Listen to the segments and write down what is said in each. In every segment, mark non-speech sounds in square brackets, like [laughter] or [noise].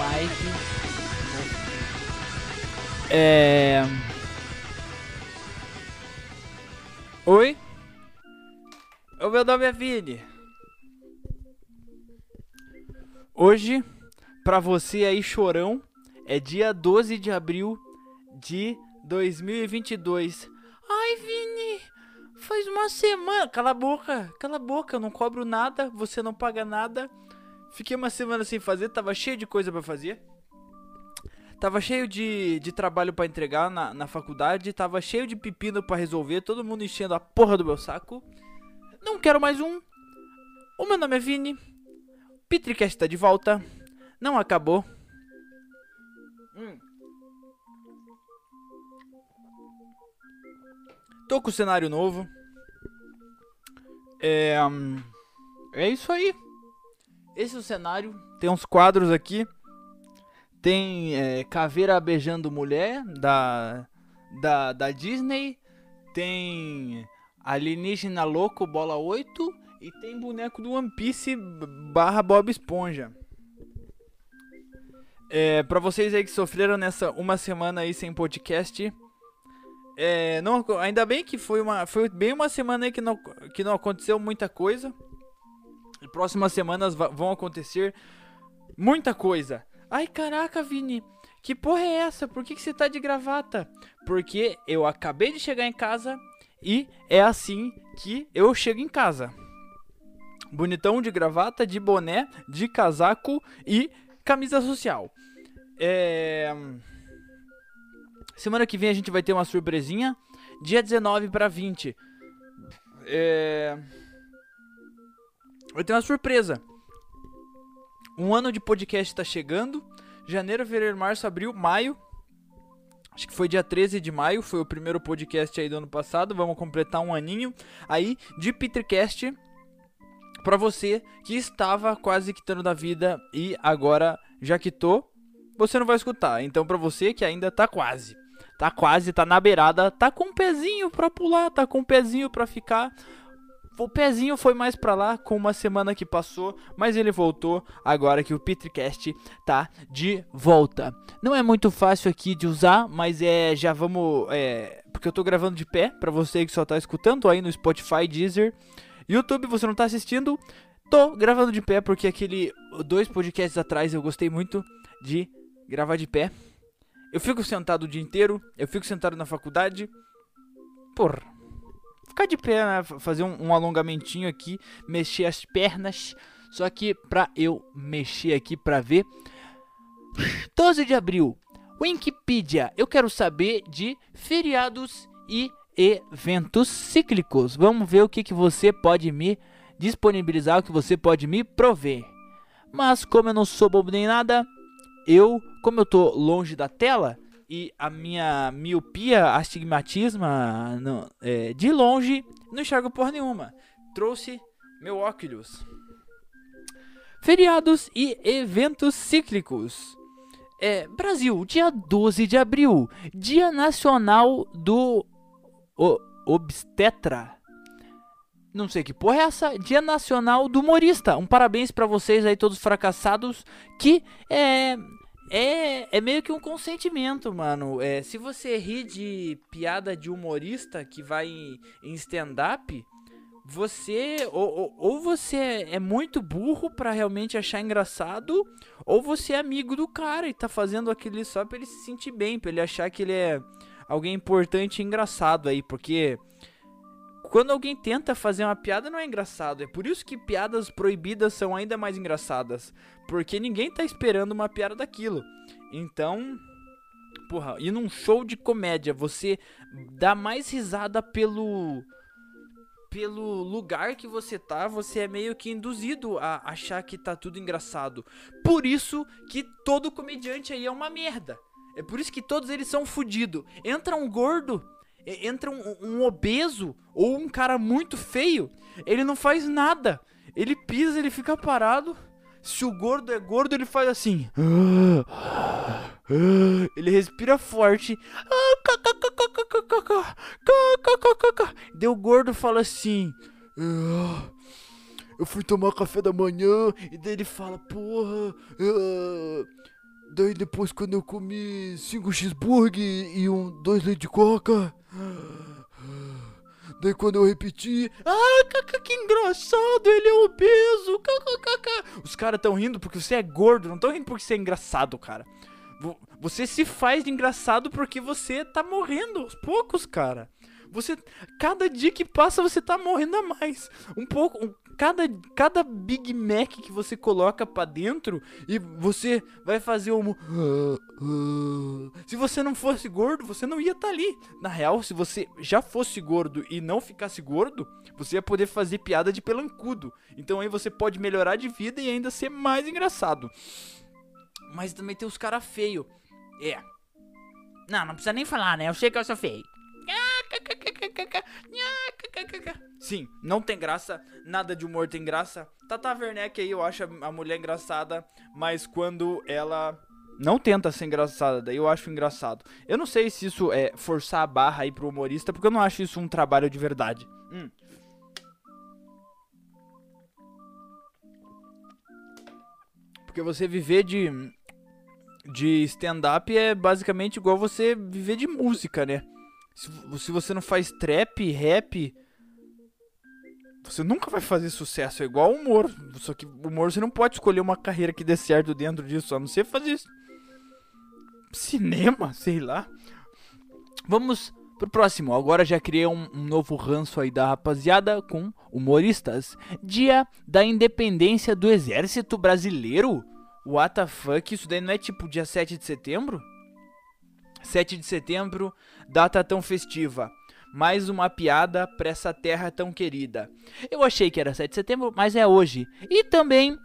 E o Mike. É. Oi? O meu nome é Vini. Hoje, pra você aí chorão, é dia 12 de abril de 2022. Ai, Vini, faz uma semana. Cala a boca, cala a boca, eu não cobro nada, você não paga nada. Fiquei uma semana sem fazer, tava cheio de coisa pra fazer. Tava cheio de, de trabalho pra entregar na, na faculdade, tava cheio de pepino pra resolver, todo mundo enchendo a porra do meu saco. Não quero mais um. O meu nome é Vini. Petricast tá de volta. Não acabou. Hum. Tô com cenário novo. É. hum, É isso aí. Esse é o cenário. Tem uns quadros aqui. Tem é, Caveira Beijando Mulher da, da, da Disney. Tem Alienígena Louco Bola 8. E tem boneco do One Piece barra Bob Esponja. É, pra vocês aí que sofreram nessa uma semana aí sem podcast. É, não, ainda bem que foi uma foi bem uma semana aí que não, que não aconteceu muita coisa. Próximas semanas vão acontecer muita coisa. Ai, caraca, Vini. Que porra é essa? Por que, que você tá de gravata? Porque eu acabei de chegar em casa e é assim que eu chego em casa. Bonitão de gravata, de boné, de casaco e camisa social. É... Semana que vem a gente vai ter uma surpresinha. Dia 19 para 20. É... Vai ter uma surpresa. Um ano de podcast tá chegando. Janeiro, fevereiro, março, abril, maio. Acho que foi dia 13 de maio. Foi o primeiro podcast aí do ano passado. Vamos completar um aninho aí de Petercast. Pra você que estava quase quitando da vida e agora já quitou, você não vai escutar. Então pra você que ainda tá quase, tá quase, tá na beirada, tá com um pezinho pra pular, tá com um pezinho pra ficar. O pezinho foi mais pra lá com uma semana que passou, mas ele voltou agora que o Petricast tá de volta. Não é muito fácil aqui de usar, mas é já vamos, é, porque eu tô gravando de pé pra você que só tá escutando aí no Spotify, Deezer, YouTube, você não tá assistindo. Tô gravando de pé porque aquele dois podcasts atrás eu gostei muito de gravar de pé. Eu fico sentado o dia inteiro, eu fico sentado na faculdade. Porra. Ficar de pé, né? Fa- Fazer um, um alongamentinho aqui, mexer as pernas. Só que pra eu mexer aqui pra ver. 12 de abril. Wikipedia. Eu quero saber de feriados e eventos cíclicos. Vamos ver o que, que você pode me disponibilizar, o que você pode me prover. Mas como eu não sou bobo nem nada, eu, como eu tô longe da tela e a minha miopia, astigmatisma, não- é, de longe, não enxergo porra nenhuma. Trouxe meu óculos. Feriados e eventos cíclicos. É, Brasil, dia 12 de abril, Dia Nacional do o, Obstetra. Não sei que porra é essa. Dia Nacional do Humorista. Um parabéns pra vocês aí, todos fracassados. Que é. É, é meio que um consentimento, mano. É, se você ri de piada de humorista que vai em, em stand-up, você. Ou, ou, ou você é muito burro pra realmente achar engraçado, ou você é amigo do cara e tá fazendo aquilo só pra ele se sentir bem, pra ele achar que ele é alguém importante e engraçado aí, porque quando alguém tenta fazer uma piada não é engraçado. É por isso que piadas proibidas são ainda mais engraçadas, porque ninguém tá esperando uma piada daquilo. Então, porra, e num show de comédia, você dá mais risada pelo pelo lugar que você tá, você é meio que induzido a achar que tá tudo engraçado. Por isso que todo comediante aí é uma merda. É por isso que todos eles são fudidos. Entra um gordo, entra um, um obeso ou um cara muito feio, ele não faz nada. Ele pisa, ele fica parado. Se o gordo é gordo, ele faz assim. Ele respira forte. Deu gordo fala assim. eu fui tomar café da manhã e daí ele fala, porra, uh, daí depois quando eu comi cinco cheeseburger e um dois leite de coca, daí quando eu repeti, ah, caca, que engraçado, ele é obeso, caca, Os caras tão rindo porque você é gordo, não tão rindo porque você é engraçado, cara. Você se faz de engraçado porque você tá morrendo aos poucos, cara. Você, cada dia que passa, você tá morrendo a mais. Um pouco, um, cada, cada Big Mac que você coloca para dentro e você vai fazer um. Se você não fosse gordo, você não ia estar tá ali. Na real, se você já fosse gordo e não ficasse gordo, você ia poder fazer piada de pelancudo. Então aí você pode melhorar de vida e ainda ser mais engraçado. Mas também tem os cara feio. É. Não, não precisa nem falar, né? Eu sei que eu sou feio. Sim, não tem graça, nada de humor tem graça. Tata Werneck aí eu acho a mulher engraçada, mas quando ela não tenta ser engraçada, daí eu acho engraçado. Eu não sei se isso é forçar a barra aí pro humorista, porque eu não acho isso um trabalho de verdade. Hum. Porque você viver de de stand-up é basicamente igual você viver de música, né? Se, se você não faz trap, rap, você nunca vai fazer sucesso. É igual humor. Só que humor você não pode escolher uma carreira que dê certo dentro disso, a não ser fazer cinema, sei lá. Vamos pro próximo. Agora já criei um, um, novo ranço aí da rapaziada com humoristas. Dia da Independência do Exército Brasileiro. What the fuck? Isso daí não é tipo dia 7 de setembro? 7 de setembro, data tão festiva. Mais uma piada pra essa terra tão querida. Eu achei que era 7 de setembro, mas é hoje. E também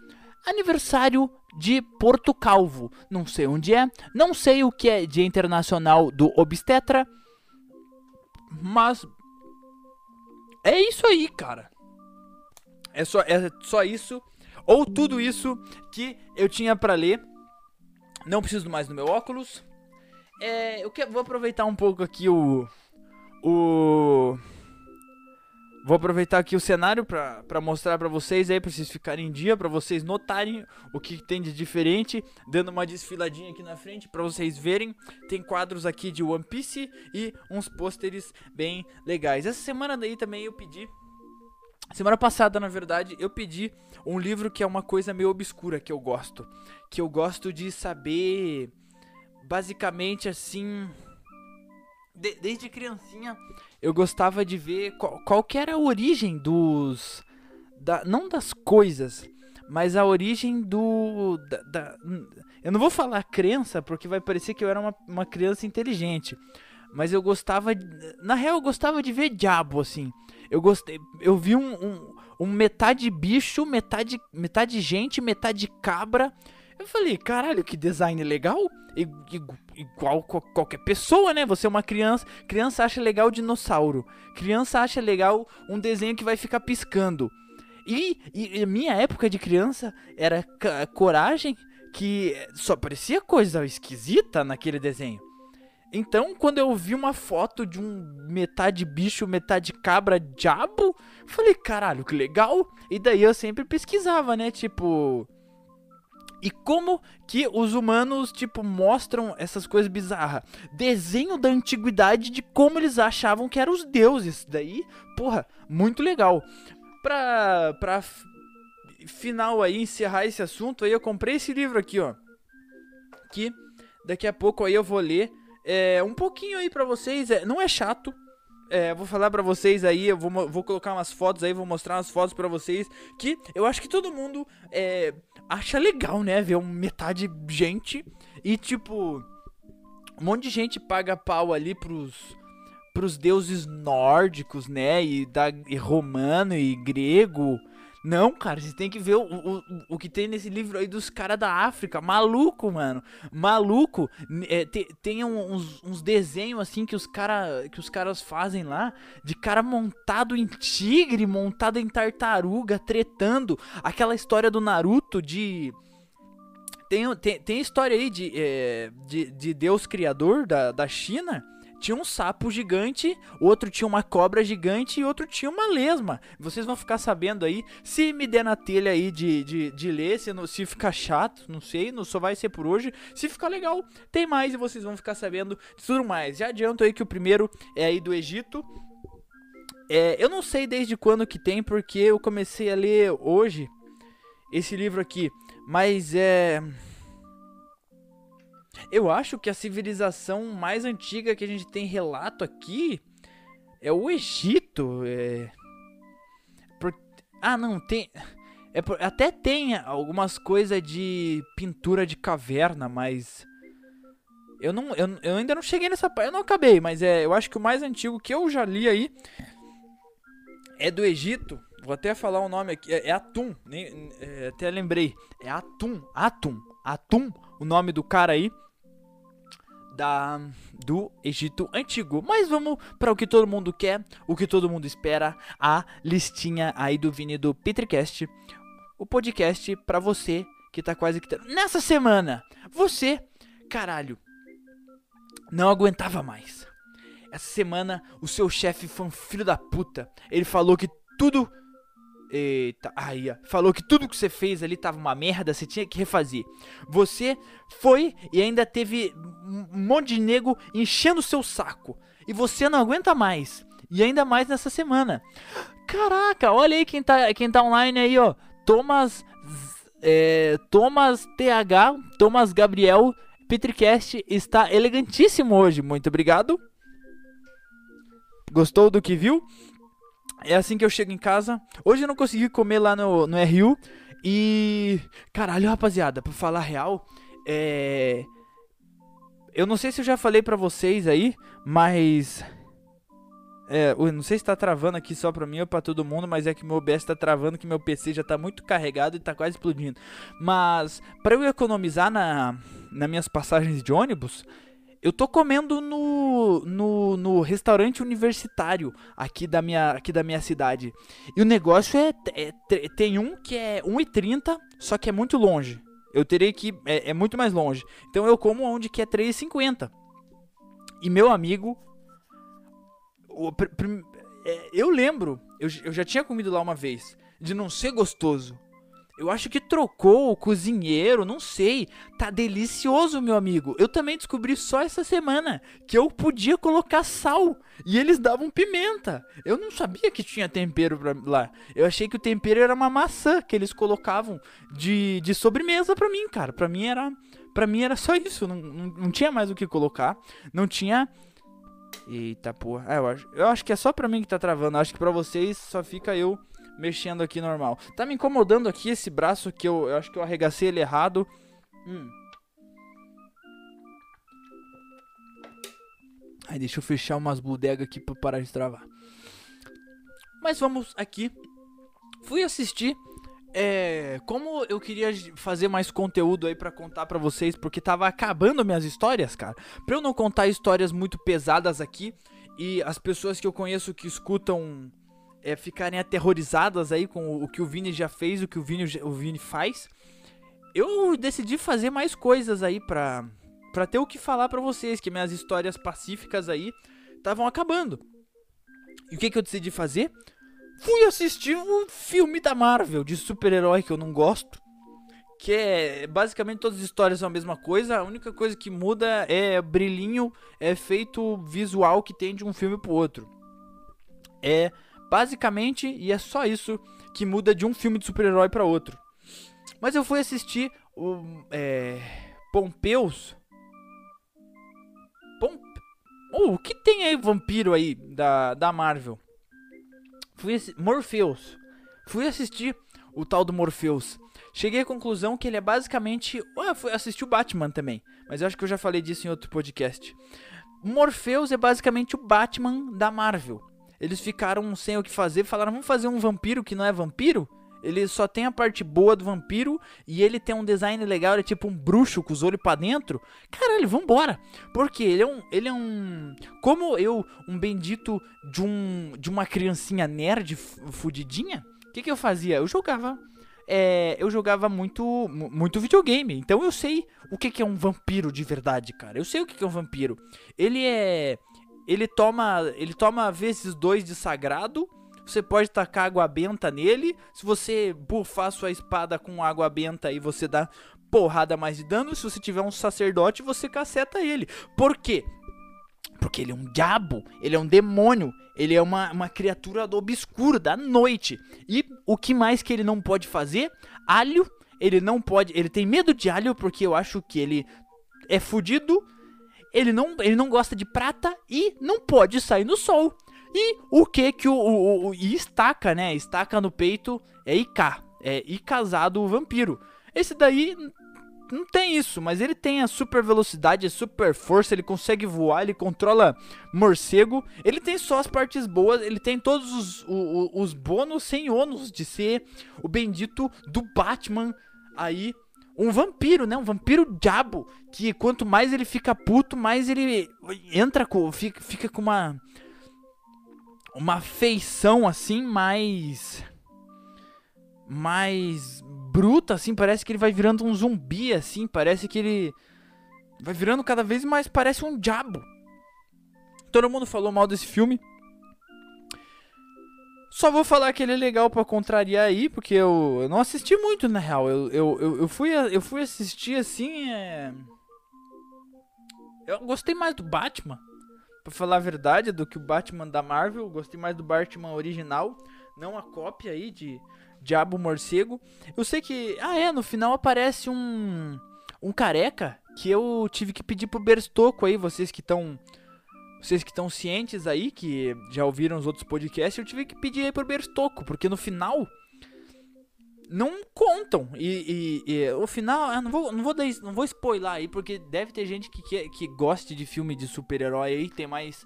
aniversário de Porto Calvo. Não sei onde é, não sei o que é Dia Internacional do Obstetra, mas é isso aí, cara. É só, é só isso, ou tudo isso que eu tinha para ler. Não preciso mais do meu óculos. É, eu que, vou aproveitar um pouco aqui o. O. Vou aproveitar aqui o cenário para mostrar para vocês aí, pra vocês ficarem em dia, para vocês notarem o que tem de diferente, dando uma desfiladinha aqui na frente para vocês verem. Tem quadros aqui de One Piece e uns pôsteres bem legais. Essa semana daí também eu pedi Semana passada, na verdade, eu pedi um livro que é uma coisa meio obscura que eu gosto, que eu gosto de saber basicamente assim. De, desde criancinha eu gostava de ver qual, qual que era a origem dos. Da, não das coisas, mas a origem do. Da, da, eu não vou falar crença, porque vai parecer que eu era uma, uma criança inteligente. Mas eu gostava. Na real, eu gostava de ver diabo, assim. Eu gostei. Eu vi um, um, um metade bicho, metade, metade gente, metade cabra. Eu falei, caralho, que design legal. Igual qualquer pessoa, né? Você é uma criança. Criança acha legal dinossauro. Criança acha legal um desenho que vai ficar piscando. E, e minha época de criança era coragem que só parecia coisa esquisita naquele desenho. Então, quando eu vi uma foto de um metade bicho, metade cabra, diabo, falei, caralho, que legal. E daí eu sempre pesquisava, né? Tipo, e como que os humanos, tipo, mostram essas coisas bizarras? Desenho da antiguidade de como eles achavam que eram os deuses. Daí, porra, muito legal. Pra, pra final aí, encerrar esse assunto aí, eu comprei esse livro aqui, ó. Que daqui a pouco aí eu vou ler é, um pouquinho aí pra vocês. É, não é chato, é, vou falar para vocês aí, eu vou, vou colocar umas fotos aí, vou mostrar umas fotos para vocês que eu acho que todo mundo é, acha legal, né? Ver um metade gente e tipo um monte de gente paga pau ali pros pros deuses nórdicos, né? E da e romano e grego não, cara, você tem que ver o, o, o que tem nesse livro aí dos caras da África. Maluco, mano. Maluco. É, te, tem uns, uns desenhos assim que os, cara, que os caras fazem lá de cara montado em tigre, montado em tartaruga, tretando. Aquela história do Naruto de. Tem, tem, tem história aí de, é, de, de Deus Criador da, da China tinha um sapo gigante, outro tinha uma cobra gigante e outro tinha uma lesma. Vocês vão ficar sabendo aí, se me der na telha aí de, de, de ler, se, se ficar chato, não sei, não só vai ser por hoje. Se ficar legal, tem mais e vocês vão ficar sabendo de tudo mais. Já adianto aí que o primeiro é aí do Egito. É, eu não sei desde quando que tem, porque eu comecei a ler hoje esse livro aqui, mas é eu acho que a civilização mais antiga que a gente tem relato aqui é o Egito. É... Por... Ah, não, tem. É por... Até tem algumas coisas de pintura de caverna, mas. Eu, não, eu, eu ainda não cheguei nessa parte. Eu não acabei, mas é, eu acho que o mais antigo que eu já li aí é do Egito. Vou até falar o nome aqui. É, é Atum. Nem, é, até lembrei. É Atum. Atum. Atum, o nome do cara aí da do Egito Antigo. Mas vamos para o que todo mundo quer, o que todo mundo espera, a listinha aí do Vini do Petricast, o podcast para você que tá quase que nessa semana. Você, caralho, não aguentava mais. Essa semana o seu chefe foi um filho da puta. Ele falou que tudo Eita, aí, falou que tudo que você fez ali tava uma merda, você tinha que refazer. Você foi e ainda teve um monte de nego enchendo o seu saco. E você não aguenta mais. E ainda mais nessa semana. Caraca, olha aí quem tá, quem tá online aí, ó. Thomas. É, Thomas TH, Thomas Gabriel, Petricast está elegantíssimo hoje. Muito obrigado. Gostou do que viu? É assim que eu chego em casa. Hoje eu não consegui comer lá no, no RU. E. Caralho, rapaziada, pra falar real, é. Eu não sei se eu já falei pra vocês aí, mas. É, eu não sei se tá travando aqui só pra mim ou pra todo mundo, mas é que meu OBS tá travando, que meu PC já tá muito carregado e tá quase explodindo. Mas, para eu economizar na, nas minhas passagens de ônibus, eu tô comendo no, no, no, restaurante universitário aqui da, minha, aqui da minha cidade. E o negócio é, é Tem um que é 1,30, só que é muito longe. Eu terei que. É, é muito mais longe. Então eu como onde que é 3,50. E meu amigo. O, é, eu lembro, eu, eu já tinha comido lá uma vez, de não ser gostoso. Eu acho que trocou o cozinheiro, não sei. Tá delicioso, meu amigo. Eu também descobri só essa semana que eu podia colocar sal e eles davam pimenta. Eu não sabia que tinha tempero pra lá. Eu achei que o tempero era uma maçã que eles colocavam de, de sobremesa pra mim, cara. Pra mim era, pra mim era só isso. Não, não, não tinha mais o que colocar. Não tinha. Eita porra. É, eu, acho, eu acho que é só pra mim que tá travando. Acho que pra vocês só fica eu mexendo aqui normal. Tá me incomodando aqui esse braço que eu, eu acho que eu arregacei ele errado. Hum. Aí deixa eu fechar umas bodegas aqui pra parar de travar. Mas vamos aqui. Fui assistir. É, como eu queria fazer mais conteúdo aí para contar para vocês, porque tava acabando minhas histórias, cara. Pra eu não contar histórias muito pesadas aqui e as pessoas que eu conheço que escutam é, ficarem aterrorizadas aí com o que o Vini já fez, o que o Vini, o Vini faz, eu decidi fazer mais coisas aí pra, pra ter o que falar pra vocês, que minhas histórias pacíficas aí estavam acabando. E o que, que eu decidi fazer? Fui assistir um filme da Marvel de super-herói que eu não gosto. Que é basicamente todas as histórias são a mesma coisa. A única coisa que muda é brilhinho, é efeito visual que tem de um filme pro outro. É Basicamente, e é só isso que muda de um filme de super-herói para outro. Mas eu fui assistir o é, Pompeus. Pomp... O que tem aí vampiro aí da, da Marvel? Fui Morpheus. Fui assistir o tal do Morpheus. Cheguei à conclusão que ele é basicamente. Ah, fui assistir o Batman também. Mas eu acho que eu já falei disso em outro podcast. Morpheus é basicamente o Batman da Marvel. Eles ficaram sem o que fazer, falaram: vamos fazer um vampiro que não é vampiro? Ele só tem a parte boa do vampiro e ele tem um design legal, ele é tipo um bruxo com os olhos para dentro. Caralho, vambora. Porque ele é um. Ele é um. Como eu, um bendito de um. de uma criancinha nerd fudidinha, o que, que eu fazia? Eu jogava. É, eu jogava muito muito videogame, então eu sei o que, que é um vampiro de verdade, cara. Eu sei o que, que é um vampiro. Ele é ele toma, ele toma vezes dois de sagrado. Você pode tacar água benta nele. Se você bufar sua espada com água benta aí, você dá porrada mais de dano. Se você tiver um sacerdote, você caceta ele. Por quê? Porque ele é um diabo, ele é um demônio, ele é uma, uma criatura do obscuro, da noite. E o que mais que ele não pode fazer? Alho, ele não pode. Ele tem medo de alho porque eu acho que ele é fudido. Ele não, ele não gosta de prata e não pode sair no sol. E o que que o, o, o e estaca, né? Estaca no peito é IK, é I casado o vampiro. Esse daí não tem isso, mas ele tem a super velocidade, a super força, ele consegue voar, ele controla morcego, ele tem só as partes boas, ele tem todos os, os, os bônus sem ônus de ser o bendito do Batman aí. Um vampiro, né? Um vampiro diabo. Que quanto mais ele fica puto, mais ele entra com. Fica, fica com uma. Uma feição assim, mais. Mais bruta, assim, parece que ele vai virando um zumbi, assim, parece que ele vai virando cada vez mais, parece um diabo. Todo mundo falou mal desse filme. Só vou falar que ele é legal para contrariar aí, porque eu, eu, não assisti muito, na real. Eu, eu, eu, eu, fui, eu fui assistir assim. É... Eu gostei mais do Batman, pra falar a verdade, do que o Batman da Marvel. Eu gostei mais do Batman original, não a cópia aí de Diabo Morcego. Eu sei que. Ah, é, no final aparece um. Um careca que eu tive que pedir pro Berstoco aí, vocês que estão. Vocês que estão cientes aí, que já ouviram os outros podcasts, eu tive que pedir aí pro Berstoco, porque no final. Não contam. E, e, e o final. Eu não vou, não, vou dar, não vou spoiler aí, porque deve ter gente que, que, que goste de filme de super-herói aí, tem mais.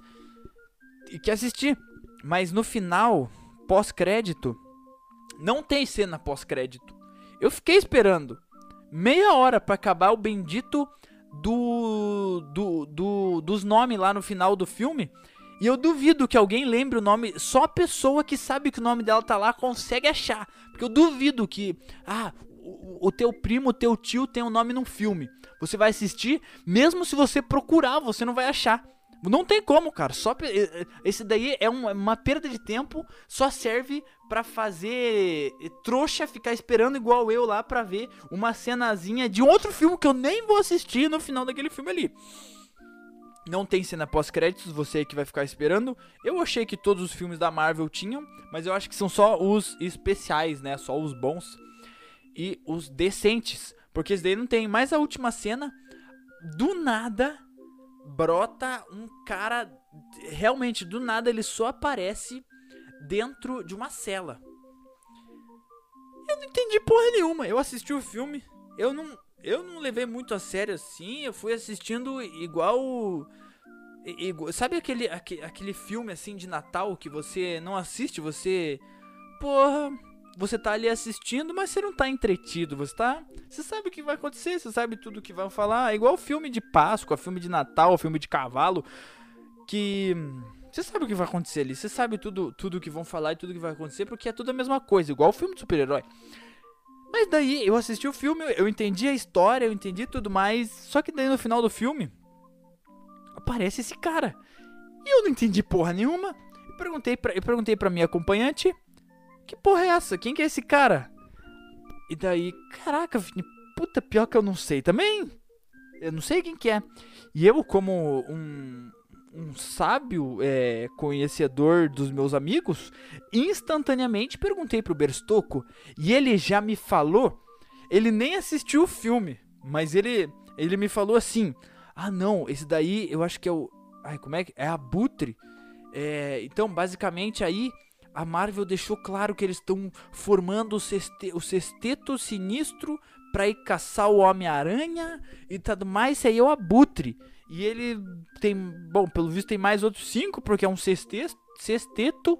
E que assistir. Mas no final, pós-crédito, não tem cena pós-crédito. Eu fiquei esperando meia hora para acabar o bendito do, do, do dos nomes lá no final do filme. E eu duvido que alguém lembre o nome. Só a pessoa que sabe que o nome dela tá lá consegue achar. Porque eu duvido que. Ah, o, o teu primo, o teu tio tem um nome num filme. Você vai assistir, mesmo se você procurar, você não vai achar. Não tem como, cara. Só esse daí é uma perda de tempo, só serve para fazer trouxa ficar esperando igual eu lá para ver uma cenazinha de outro filme que eu nem vou assistir no final daquele filme ali. Não tem cena pós-créditos, você que vai ficar esperando. Eu achei que todos os filmes da Marvel tinham, mas eu acho que são só os especiais, né? Só os bons e os decentes, porque esse daí não tem. Mas a última cena, do nada, brota um cara. Realmente, do nada, ele só aparece dentro de uma cela. Eu não entendi porra nenhuma. Eu assisti o filme, eu não, eu não levei muito a sério assim. Eu fui assistindo igual. igual sabe aquele, aquele, aquele filme assim de Natal que você não assiste? Você. Porra você tá ali assistindo, mas você não tá entretido, você tá. Você sabe o que vai acontecer, você sabe tudo o que vão falar. É igual filme de Páscoa, filme de Natal, filme de cavalo. Que. Você sabe o que vai acontecer ali, você sabe tudo tudo que vão falar e tudo que vai acontecer, porque é tudo a mesma coisa, igual o filme de super-herói. Mas daí eu assisti o filme, eu entendi a história, eu entendi tudo mais. Só que daí no final do filme aparece esse cara. E eu não entendi porra nenhuma. Eu perguntei pra, eu perguntei pra minha acompanhante que porra é essa? Quem que é esse cara? E daí, caraca, Vini, puta, pior que eu não sei também. Eu não sei quem que é. E eu, como um, um sábio é, conhecedor dos meus amigos, instantaneamente perguntei pro Berstocco e ele já me falou. Ele nem assistiu o filme, mas ele, ele me falou assim: Ah, não, esse daí eu acho que é o. Ai, como é que. É Abutre. É, então, basicamente aí a Marvel deixou claro que eles estão formando o, sexte o sexteto sinistro para ir caçar o Homem-Aranha e tudo mais. Esse aí é o Abutre. E ele tem, bom, pelo visto tem mais outros cinco, porque é um sexteto.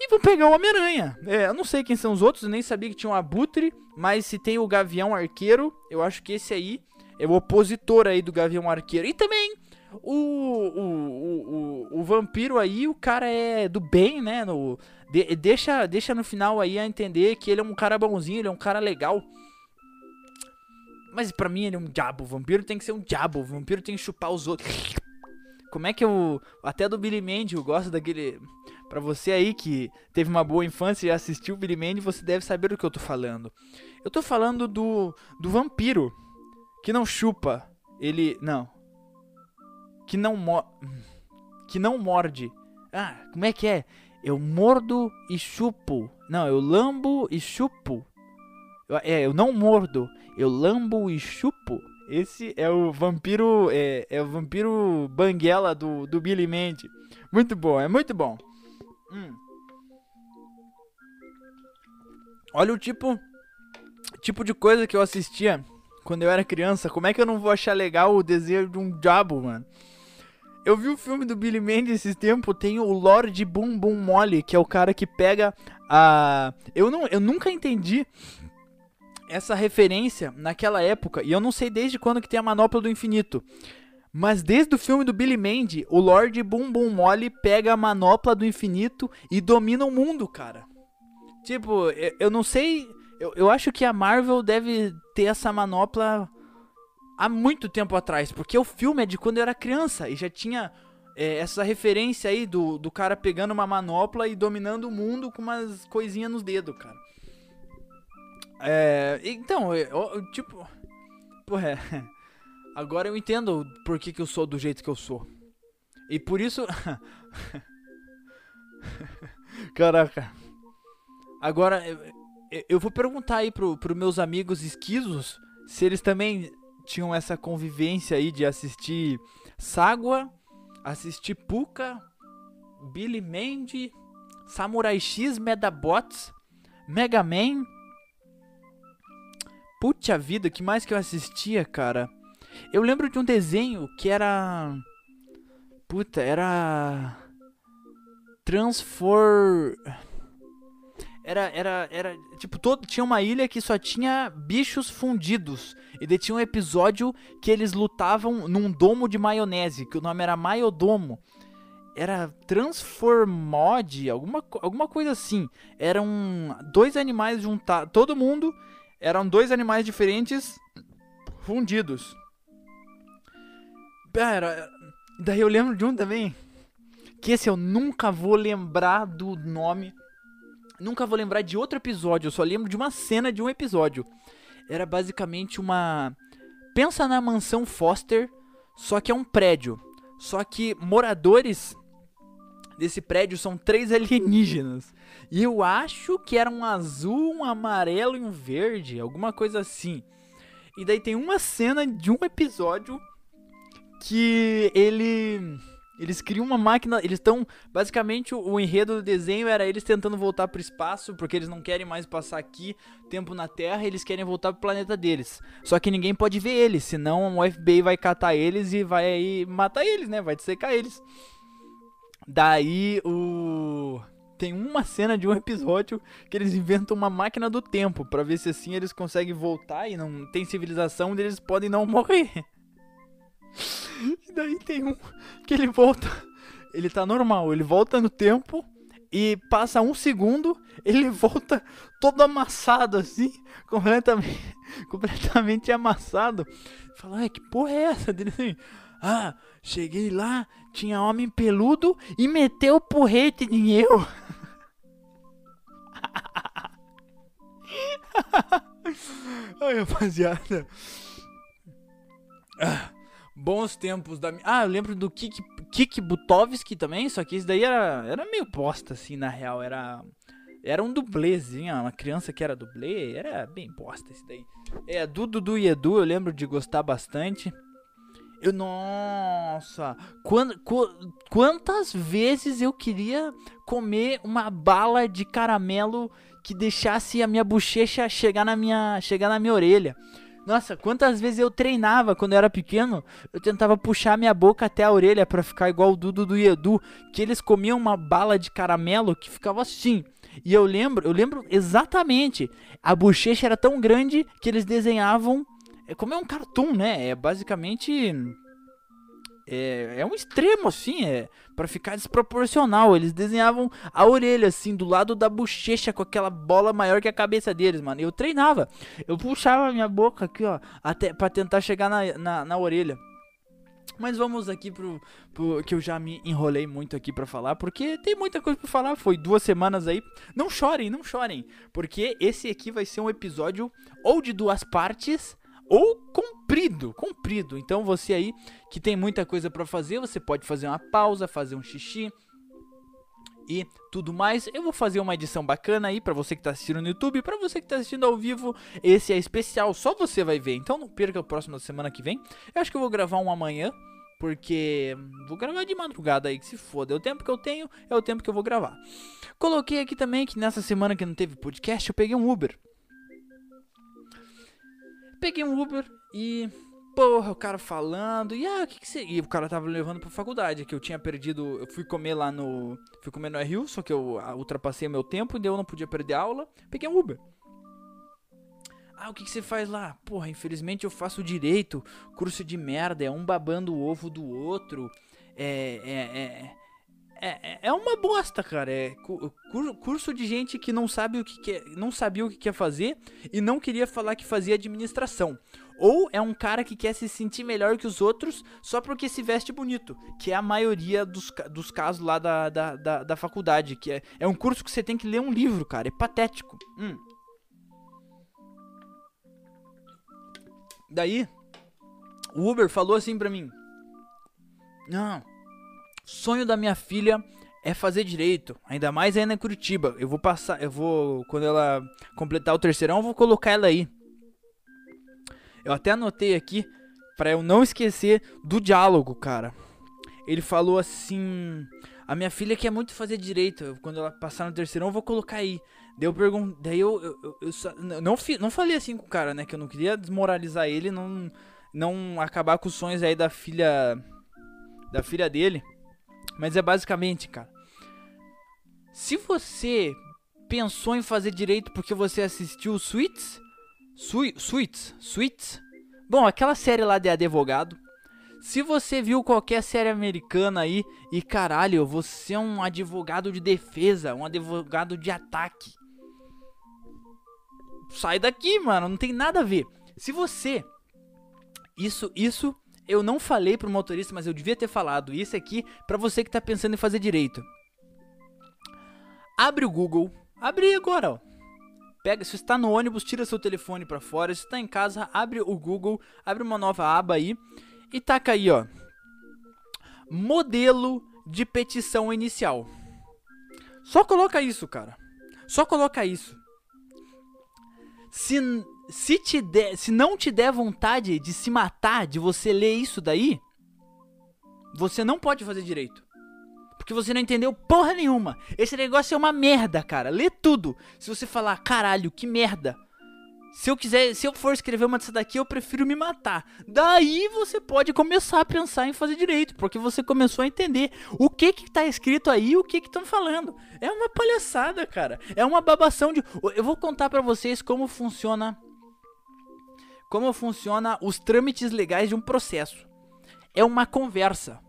e vão pegar o Homem-Aranha. É, eu não sei quem são os outros, nem sabia que tinha um Abutre, mas se tem o Gavião Arqueiro, eu acho que esse aí é o opositor aí do Gavião Arqueiro. E também o, o, o, o, vampiro aí, o cara é do bem, né? No, de, deixa, deixa no final aí a entender que ele é um cara bonzinho, ele é um cara legal. Mas para mim ele é um diabo. O vampiro tem que ser um diabo. O vampiro tem que chupar os outros. como é que eu. Até do Billy Mandy, eu gosto daquele. Pra você aí que teve uma boa infância e assistiu Billy Mandy, você deve saber do que eu tô falando. Eu tô falando do. do vampiro. Que não chupa. Ele. Não. Que não mo que não morde. Ah, como é que é? Eu mordo e chupo. Não, eu lambo e chupo. Eu, é, eu não mordo. Eu lambo e chupo. Esse é o vampiro. É, é o vampiro banguela do, do Billy Mandy. Muito bom, é muito bom. Hum. Olha o tipo. Tipo de coisa que eu assistia quando eu era criança. Como é que eu não vou achar legal o desenho de um diabo, mano? Eu vi o filme do Billy Mandy esses tempos, tem o Lord Boom Boom Molly, que é o cara que pega a... Eu, não, eu nunca entendi essa referência naquela época, e eu não sei desde quando que tem a Manopla do Infinito. Mas desde o filme do Billy Mandy, o Lord Boom Boom Molly pega a Manopla do Infinito e domina o mundo, cara. Tipo, eu, eu não sei... Eu, eu acho que a Marvel deve ter essa manopla há muito tempo atrás, porque o filme é de quando eu era criança e já tinha é, essa referência aí do, do cara pegando uma manopla e dominando o mundo com umas coisinhas nos dedos, cara. É, então, eu, tipo, porra, é, [laughs] agora eu entendo por que, que eu sou do jeito que eu sou. E por isso. [laughs] Caraca. Agora, eu, eu vou perguntar aí pro, pro meus amigos esquisos se eles também tinham essa convivência aí de assistir Sagua, assistir Puka, Billy Mandy, Samurai X, Medabots, Mega Man. Puta vida, que mais que eu assistia, cara? Eu lembro de um desenho que era. Puta, era. Transfor. Era, era, era, tipo, todo, tinha uma ilha que só tinha bichos fundidos. E daí tinha um episódio que eles lutavam num domo de maionese, que o nome era Maiodomo. Era Transformod, alguma, alguma coisa assim. Eram dois animais juntados, todo mundo, eram dois animais diferentes fundidos. Pera, daí eu lembro de um também, que esse eu nunca vou lembrar do nome Nunca vou lembrar de outro episódio, eu só lembro de uma cena de um episódio. Era basicamente uma. Pensa na mansão Foster, só que é um prédio. Só que moradores desse prédio são três [laughs] alienígenas. E eu acho que era um azul, um amarelo e um verde, alguma coisa assim. E daí tem uma cena de um episódio que ele eles criam uma máquina, eles estão basicamente o, o, enredo do desenho era eles tentando voltar para o espaço porque eles não querem mais passar aqui tempo na Terra, eles querem voltar pro planeta deles. Só que ninguém pode ver eles, senão o FBI vai catar eles e vai matar eles, né? Vai dissecar eles. Daí o tem uma cena de um episódio que eles inventam uma máquina do tempo para ver se assim eles conseguem voltar e não tem civilização, eles podem não [laughs] morrer. Daí tem um que ele volta. Ele tá normal, ele volta no tempo e passa um segundo, ele volta todo amassado assim, completamente, [laughs] completamente amassado. Fala, que porra é essa? Dele assim, ah, cheguei lá, tinha homem peludo e meteu porrete em eu. [laughs] Ai, rapaziada. Ah, bons tempos da Ah, eu lembro do Kik, Kik Butovski também, só que esse daí era, era meio bosta, assim, na real. Era. Era um dublêzinho, uma criança que era dublê, era bem bosta esse daí. É, do Dudu e Edu eu lembro de gostar bastante. Eu, nossa, quant, quantas vezes eu queria comer uma bala de caramelo que deixasse a minha bochecha chegar na minha, chegar na minha orelha. Nossa, quantas vezes eu treinava quando eu era pequeno, eu tentava puxar minha boca até a orelha para ficar igual o Dudu do Edu, que eles comiam uma bala de caramelo que ficava assim. E eu lembro, eu lembro exatamente, a bochecha era tão grande que eles desenhavam, é como é um cartoon, né? É basicamente é, é um extremo assim, é para ficar desproporcional. Eles desenhavam a orelha assim do lado da bochecha com aquela bola maior que a cabeça deles, mano. Eu treinava, eu puxava minha boca aqui, ó, até para tentar chegar na, na, na orelha. Mas vamos aqui pro, pro, que eu já me enrolei muito aqui para falar, porque tem muita coisa para falar. Foi duas semanas aí. Não chorem, não chorem, porque esse aqui vai ser um episódio ou de duas partes ou comprido, comprido. Então você aí que tem muita coisa para fazer, você pode fazer uma pausa, fazer um xixi, e tudo mais. Eu vou fazer uma edição bacana aí para você que tá assistindo no YouTube, para você que tá assistindo ao vivo, esse é especial, só você vai ver. Então não perca o próximo da semana que vem. Eu acho que eu vou gravar um amanhã, porque vou gravar de madrugada aí, que se foda. É o tempo que eu tenho, é o tempo que eu vou gravar. Coloquei aqui também que nessa semana que não teve podcast, eu peguei um Uber. Peguei um Uber e porra, o cara falando, e ah, o que que você... E o cara tava levando pra faculdade, que eu tinha perdido, eu fui comer lá no... Fui comer no RU, só que eu ultrapassei meu tempo e eu não podia perder aula, peguei um Uber. Ah, o que, que você faz lá? Porra, infelizmente eu faço direito, curso de merda, é um babando o ovo do outro, é... é, é é, é uma bosta, cara. É curso de gente que não sabe o que quer, não sabia o que quer fazer e não queria falar que fazia administração. Ou é um cara que quer se sentir melhor que os outros só porque se veste bonito, que é a maioria dos, dos casos lá da, da, da, da faculdade. Que é, é um curso que você tem que ler um livro, cara. É patético. Hum. Daí, o Uber falou assim pra mim: Não, sonho da minha filha é fazer direito, ainda mais aí na Curitiba. Eu vou passar, eu vou, quando ela completar o terceirão, eu vou colocar ela aí. Eu até anotei aqui para eu não esquecer do diálogo, cara. Ele falou assim: "A minha filha quer muito fazer direito. Quando ela passar no terceirão, eu vou colocar aí". Daí eu daí eu, eu, eu, eu não, não falei assim com o cara, né, que eu não queria desmoralizar ele, não não acabar com os sonhos aí da filha da filha dele. Mas é basicamente, cara. Se você pensou em fazer direito porque você assistiu Suits, Suits, Suits. Bom, aquela série lá de advogado. Se você viu qualquer série americana aí e caralho, você é um advogado de defesa, um advogado de ataque. Sai daqui, mano, não tem nada a ver. Se você isso isso eu não falei pro motorista, mas eu devia ter falado isso aqui para você que tá pensando em fazer direito. Abre o Google, abre agora, ó. Pega, se está no ônibus, tira seu telefone para fora. Se está em casa, abre o Google, abre uma nova aba aí e taca aí, ó. Modelo de petição inicial. Só coloca isso, cara. Só coloca isso. Se, se, te der, se não te der vontade de se matar, de você ler isso daí, você não pode fazer direito porque você não entendeu porra nenhuma. Esse negócio é uma merda, cara. Lê tudo. Se você falar, caralho, que merda. Se eu quiser, se eu for escrever uma dessa daqui, eu prefiro me matar. Daí você pode começar a pensar em fazer direito, porque você começou a entender o que que tá escrito aí, o que que estão falando. É uma palhaçada, cara. É uma babação de Eu vou contar para vocês como funciona como funciona os trâmites legais de um processo. É uma conversa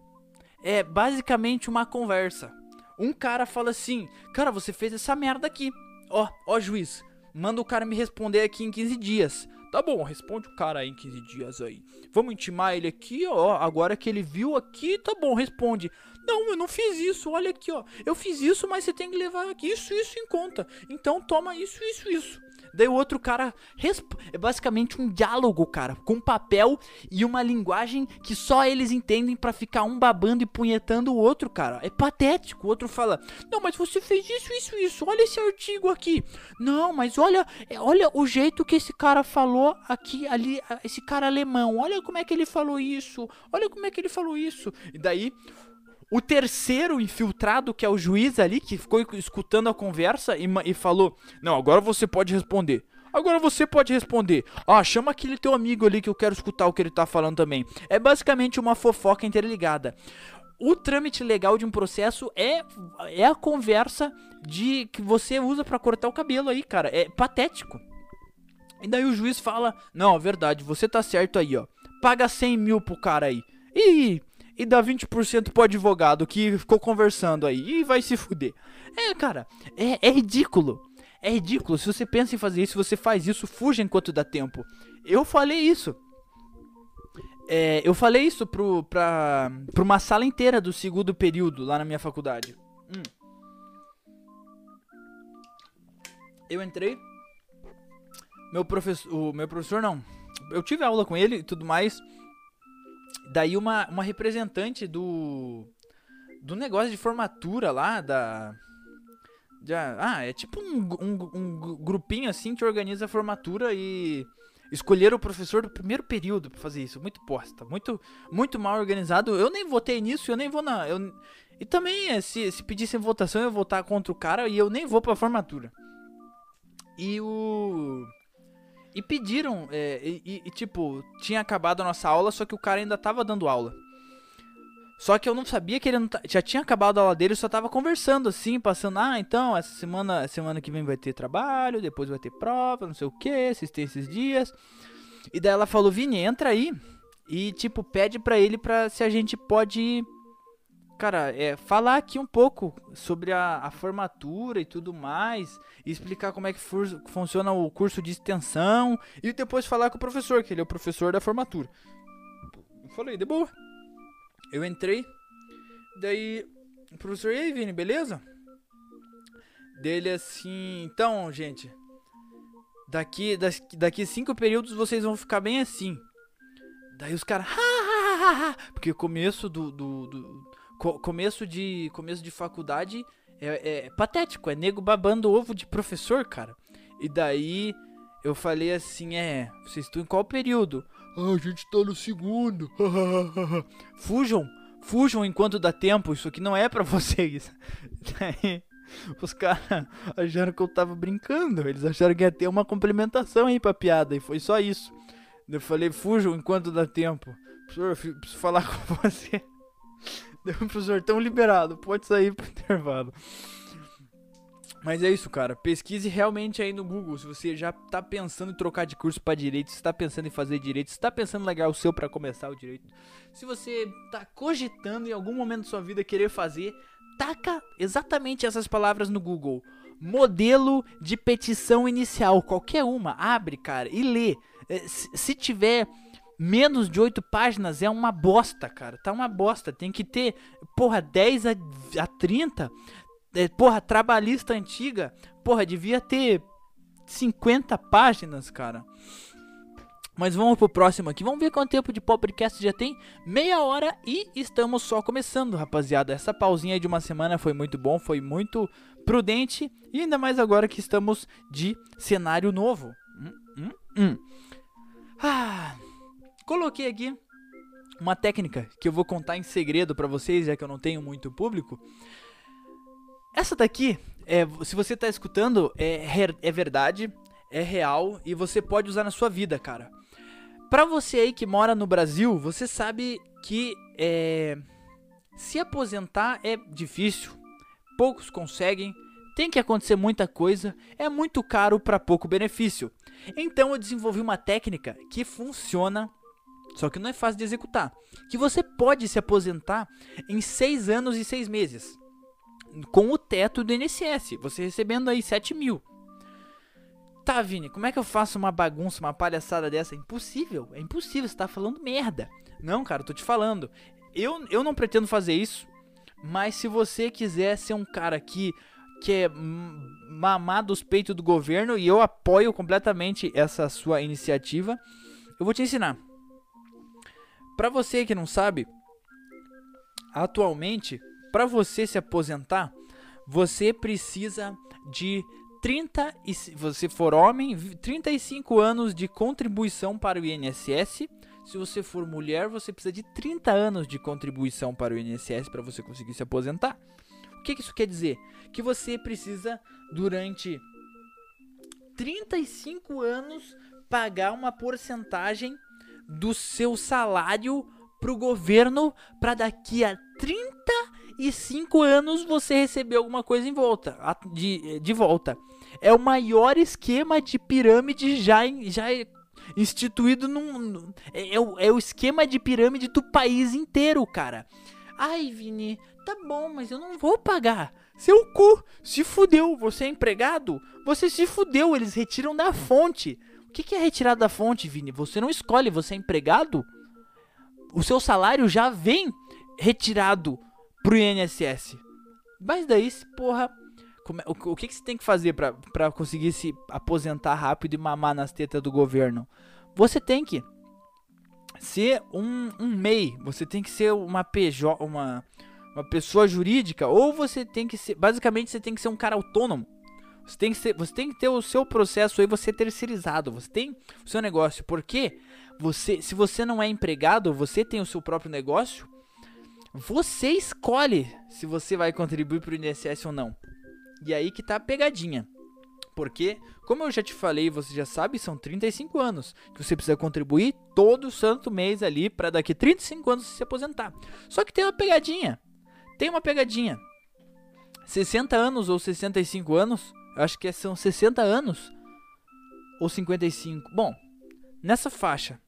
é basicamente uma conversa. Um cara fala assim: Cara, você fez essa merda aqui. Ó, ó, juiz, manda o cara me responder aqui em 15 dias. Tá bom, responde o cara aí em 15 dias aí. Vamos intimar ele aqui, ó. Agora que ele viu aqui, tá bom, responde. Não, eu não fiz isso, olha aqui, ó. Eu fiz isso, mas você tem que levar isso, isso em conta. Então toma isso, isso, isso. Daí o outro cara é basicamente um diálogo, cara, com papel e uma linguagem que só eles entendem para ficar um babando e punhetando o outro, cara. É patético. O outro fala: "Não, mas você fez isso, isso, isso. Olha esse artigo aqui. Não, mas olha, é, olha o jeito que esse cara falou aqui ali, esse cara alemão. Olha como é que ele falou isso. Olha como é que ele falou isso." E daí o terceiro infiltrado, que é o juiz ali, que ficou escutando a conversa e, e falou: Não, agora você pode responder. Agora você pode responder. Ah, chama aquele teu amigo ali que eu quero escutar o que ele tá falando também. É basicamente uma fofoca interligada. O trâmite legal de um processo é, é a conversa de que você usa para cortar o cabelo aí, cara. É patético. E daí o juiz fala: Não, é verdade, você tá certo aí, ó. Paga 100 mil pro cara aí. E e dá 20% pro advogado que ficou conversando aí e vai se fuder. É, cara, é, é ridículo. É ridículo. Se você pensa em fazer isso, você faz isso, fuja enquanto dá tempo. Eu falei isso. É, eu falei isso pro, pra, pra uma sala inteira do segundo período lá na minha faculdade. Hum. Eu entrei. Meu professor. Meu professor não. Eu tive aula com ele e tudo mais. Daí uma, uma representante do. Do negócio de formatura lá, da. Já, ah, é tipo um, um, um grupinho assim que organiza a formatura e escolheram o professor do primeiro período para fazer isso. Muito posta, muito muito mal organizado. Eu nem votei nisso, eu nem vou na. Eu, e também, é, se, se pedissem votação, eu ia votar contra o cara e eu nem vou pra formatura. E o. E pediram, é, e, e, tipo, tinha acabado a nossa aula, só que o cara ainda tava dando aula. Só que eu não sabia que ele não já tinha acabado a aula dele, só tava conversando assim, passando, ah, então, essa semana, semana que vem vai ter trabalho, depois vai ter prova, não sei o que, vocês esses dias. E daí ela falou, Vini, entra aí e, tipo, pede pra ele pra se a gente pode, cara, é, falar aqui um pouco sobre a, a formatura e tudo mais, e explicar como é que funciona o curso de extensão, e depois falar com o professor, que ele é o professor da formatura. Falei, de boa. Eu entrei, daí o professor, e aí, Vini, beleza? Dele assim, então, gente, daqui, daqui cinco períodos vocês vão ficar bem assim. Daí os caras, porque o começo do, do, do co começo de começo de faculdade é, é, patético, é nego babando ovo de professor, cara. E daí eu falei assim, é, vocês estão em qual período? Ah, a gente tá no segundo. [laughs] fujam, fujam enquanto dá tempo. Isso aqui não é para [laughs] vocês. Daí, os caras acharam que eu tava brincando. Eles acharam que ia ter uma complementação aí pra piada. E foi só isso. Eu falei, fujam enquanto dá tempo. Professor, preciso falar [laughs] com você. [laughs] Deu professor, tão liberado. Pode sair pro intervalo. Mas é isso, cara. Pesquise realmente aí no Google. Se você já tá pensando em trocar de curso para direito, se tá pensando em fazer direito, se tá pensando em largar o seu para começar o direito, se você tá cogitando em algum momento da sua vida querer fazer, taca exatamente essas palavras no Google. Modelo de petição inicial, qualquer uma, abre, cara, e lê. É, se tiver menos de 8 páginas, é uma bosta, cara. Tá uma bosta. Tem que ter, porra, 10 a, a 30 é, porra, trabalhista antiga, porra, devia ter 50 páginas, cara. Mas vamos pro próximo aqui. Vamos ver quanto tempo de podcast já tem. Meia hora e estamos só começando, rapaziada. Essa pausinha de uma semana foi muito bom, foi muito prudente. E ainda mais agora que estamos de cenário novo. Hum, hum, hum. Ah, coloquei aqui uma técnica que eu vou contar em segredo para vocês, já que eu não tenho muito público. Essa daqui, é, se você tá escutando, é, é verdade, é real e você pode usar na sua vida, cara. Pra você aí que mora no Brasil, você sabe que é, se aposentar é difícil, poucos conseguem, tem que acontecer muita coisa, é muito caro para pouco benefício. Então eu desenvolvi uma técnica que funciona, só que não é fácil de executar. Que você pode se aposentar em 6 anos e 6 meses com o teto do INSS, você recebendo aí 7 mil. Tá, Vini, como é que eu faço uma bagunça, uma palhaçada dessa? É impossível, é impossível, você tá falando merda. Não, cara, eu tô te falando. Eu, eu não pretendo fazer isso, mas se você quiser ser um cara que quer mamar dos peitos do governo, e eu apoio completamente essa sua iniciativa, eu vou te ensinar. Para você que não sabe, atualmente para você se aposentar, você precisa de 30 e se você for homem, 35 anos de contribuição para o INSS. Se você for mulher, você precisa de 30 anos de contribuição para o INSS para você conseguir se aposentar. O que, que isso quer dizer? Que você precisa durante 35 anos pagar uma porcentagem do seu salário para o governo para daqui a 30 e cinco anos você receber alguma coisa em volta, de, de volta. É o maior esquema de pirâmide já, já instituído num. É, é, o, é o esquema de pirâmide do país inteiro, cara. Ai, Vini, tá bom, mas eu não vou pagar. Seu cu, se fudeu. Você é empregado? Você se fudeu, eles retiram da fonte. O que, que é retirar da fonte, Vini? Você não escolhe, você é empregado? o seu salário já vem retirado pro INSS. Mas daí, porra, como, o, o que, que você tem que fazer para conseguir se aposentar rápido e mamar nas tetas do governo? Você tem que ser um, um MEI, você tem que ser uma PJ, uma, uma pessoa jurídica, ou você tem que ser. Basicamente, você tem que ser um cara autônomo. Você tem que, ser, você tem que ter o seu processo aí, você terceirizado. Você tem o seu negócio. Porque você, se você não é empregado, você tem o seu próprio negócio. Você escolhe se você vai contribuir para o INSS ou não. E aí que tá a pegadinha. Porque, como eu já te falei, você já sabe, são 35 anos que você precisa contribuir todo santo mês ali para daqui 35 anos se aposentar. Só que tem uma pegadinha. Tem uma pegadinha. 60 anos ou 65 anos, acho que são 60 anos ou 55. Bom, nessa faixa,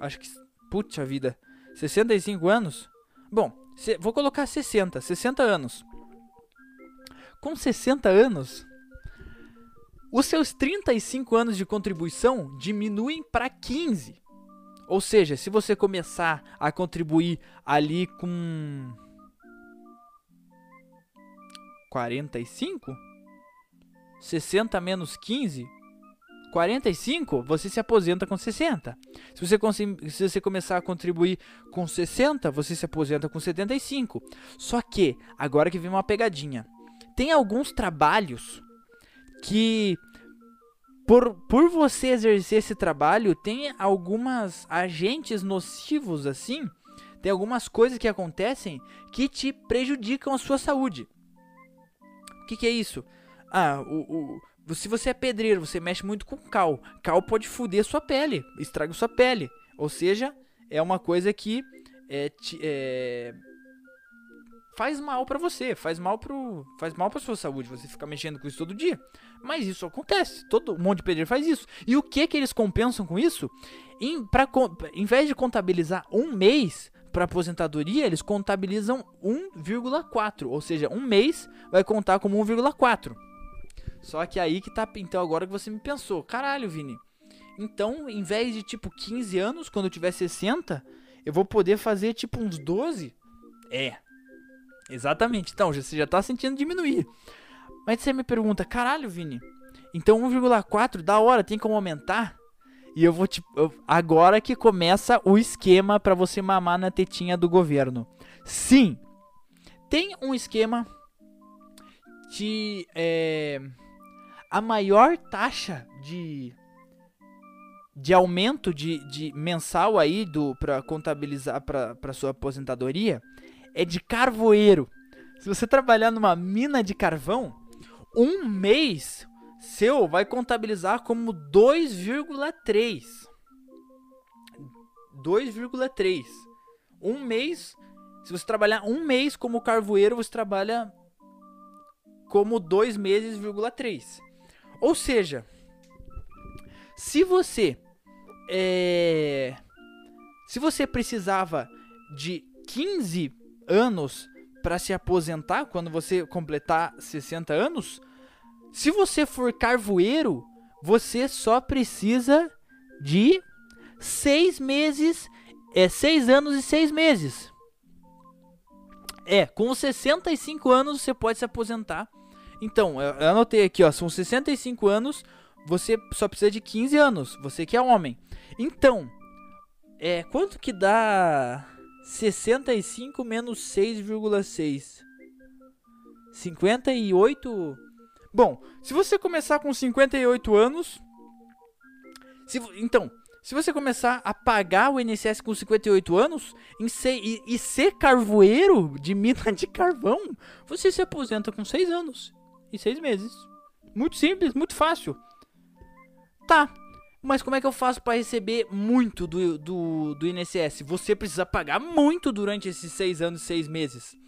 acho que putz a vida, 65 anos. Bom, vou colocar 60, 60 anos. Com 60 anos, os seus 35 anos de contribuição diminuem para 15. Ou seja, se você começar a contribuir ali com 45, 60 menos 15, 45, você se aposenta com 60. Se você, se você começar a contribuir com 60, você se aposenta com 75. Só que, agora que vem uma pegadinha. Tem alguns trabalhos que por, por você exercer esse trabalho, tem algumas agentes nocivos assim, tem algumas coisas que acontecem que te prejudicam a sua saúde. O que, que é isso? Ah, o, o, se você é pedreiro, você mexe muito com cal. Cal pode foder sua pele, estraga sua pele. Ou seja, é uma coisa que é, é, faz mal para você, faz mal pro, faz mal para sua saúde, você ficar mexendo com isso todo dia. Mas isso acontece, todo um monte de pedreiro faz isso. E o que que eles compensam com isso? Em, pra, em vez de contabilizar um mês para aposentadoria, eles contabilizam 1,4, ou seja, um mês vai contar como 1,4. Só que aí que tá, então agora que você me pensou, caralho, Vini. Então, em vez de tipo 15 anos, quando eu tiver 60, eu vou poder fazer tipo uns 12? É, Exatamente. Então, você já tá sentindo diminuir. Mas você me pergunta, caralho, Vini, então 1,4 da hora, tem como aumentar? E eu vou te. Eu, agora que começa o esquema para você mamar na tetinha do governo. Sim, tem um esquema de. É, a maior taxa de. De aumento de, de mensal aí do para contabilizar para sua aposentadoria é de carvoeiro. Se você trabalhar numa mina de carvão, um mês seu vai contabilizar como 2,3. 2,3. Um mês, se você trabalhar um mês como carvoeiro, você trabalha como dois meses, 3. Ou seja, se você é, se você precisava de 15 anos para se aposentar quando você completar 60 anos, se você for carvoeiro, você só precisa de seis meses, é seis anos e seis meses. É, com 65 anos você pode se aposentar. Então, eu anotei aqui, ó, são 65 anos, você só precisa de 15 anos, você que é homem. Então, é, quanto que dá 65 menos 6,6. 58. Bom, se você começar com 58 anos. Se, então, se você começar a pagar o INSS com 58 anos ser, e, e ser carvoeiro de mina de carvão, você se aposenta com 6 anos e 6 meses. Muito simples, muito fácil. Tá, mas como é que eu faço para receber muito do, do, do INSS? Você precisa pagar muito durante esses 6 anos e 6 meses.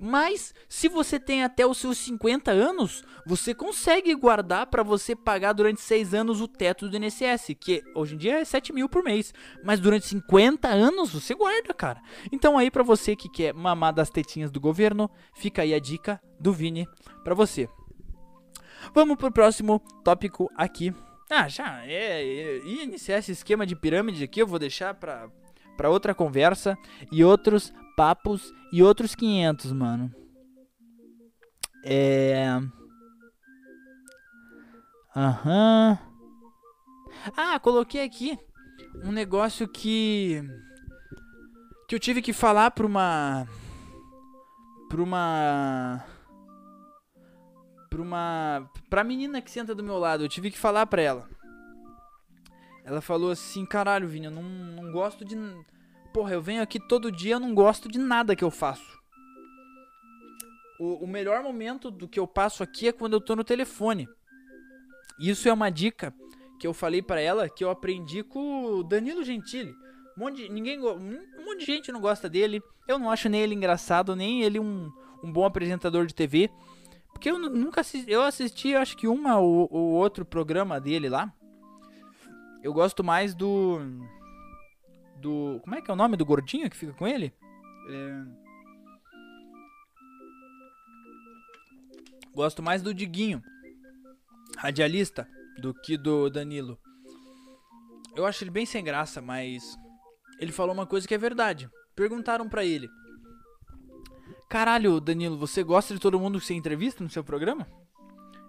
Mas se você tem até os seus 50 anos, você consegue guardar para você pagar durante 6 anos o teto do INSS, que hoje em dia é 7 mil por mês. Mas durante 50 anos você guarda, cara. Então aí para você que quer mamar das tetinhas do governo, fica aí a dica do Vini para você. Vamos pro próximo tópico aqui. Ah, já, é, é, esse esquema de pirâmide aqui eu vou deixar pra, para outra conversa e outros papos e outros 500, mano. É. Aham. Ah, coloquei aqui um negócio que que eu tive que falar pra uma pra uma pra uma pra menina que senta do meu lado, eu tive que falar pra ela. Ela falou assim: "Caralho, Vini, eu não, não gosto de Porra, eu venho aqui todo dia, eu não gosto de nada que eu faço. O, o melhor momento do que eu passo aqui é quando eu tô no telefone. Isso é uma dica que eu falei para ela que eu aprendi com o Danilo Gentili. Um monte de, ninguém, um monte de gente não gosta dele. Eu não acho nem ele engraçado, nem ele um, um bom apresentador de TV. Porque eu nunca assisti, eu assisti, acho que uma ou, ou outro programa dele lá. Eu gosto mais do do como é que é o nome do gordinho que fica com ele? É... Gosto mais do Diguinho, radialista, do que do Danilo. Eu acho ele bem sem graça, mas ele falou uma coisa que é verdade. Perguntaram para ele: Caralho, Danilo, você gosta de todo mundo que você entrevista no seu programa?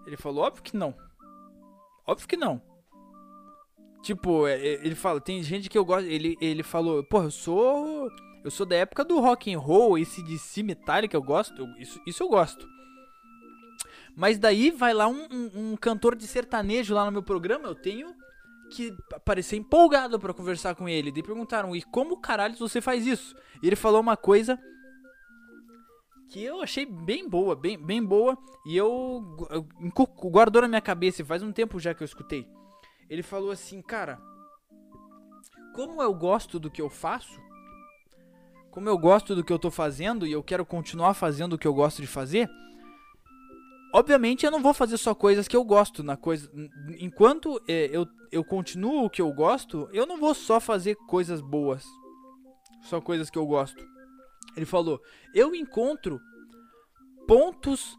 Ele falou: Óbvio que não. Óbvio que não. Tipo, é, é, ele fala, tem gente que eu gosto. Ele, ele falou, pô, eu sou. Eu sou da época do rock and roll, esse de si que eu gosto. Isso, isso eu gosto. Mas daí vai lá um, um, um, cantor de sertanejo lá no meu programa, eu tenho que parecer empolgado para conversar com ele. Daí perguntaram, e como caralho você faz isso? E ele falou uma coisa que eu achei bem boa, bem, bem boa, e eu, eu guardou na minha cabeça, faz um tempo já que eu escutei. Ele falou assim, cara, como eu gosto do que eu faço, como eu gosto do que eu tô fazendo e eu quero continuar fazendo o que eu gosto de fazer, obviamente eu não vou fazer só coisas que eu gosto na coisa. Enquanto é, eu, eu continuo o que eu gosto, eu não vou só fazer coisas boas. Só coisas que eu gosto. Ele falou: "Eu encontro pontos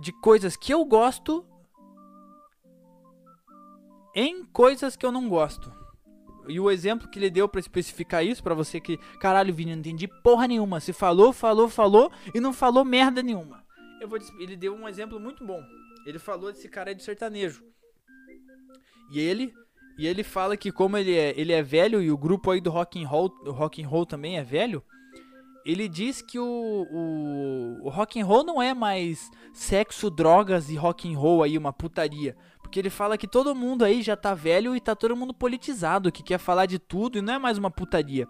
de coisas que eu gosto em coisas que eu não gosto. E o exemplo que ele deu para especificar isso, para você que, caralho, Vini, não entendi porra nenhuma. Se falou, falou, falou e não falou merda nenhuma. Eu vou ele deu um exemplo muito bom. Ele falou desse cara de sertanejo. E ele e ele fala que como ele é, ele é velho e o grupo aí do rock and roll, rock and roll também é velho, ele diz que o, o, o rock and roll não é mais sexo, drogas e rock and roll aí uma putaria. Porque ele fala que todo mundo aí já tá velho e tá todo mundo politizado, que quer falar de tudo e não é mais uma putaria.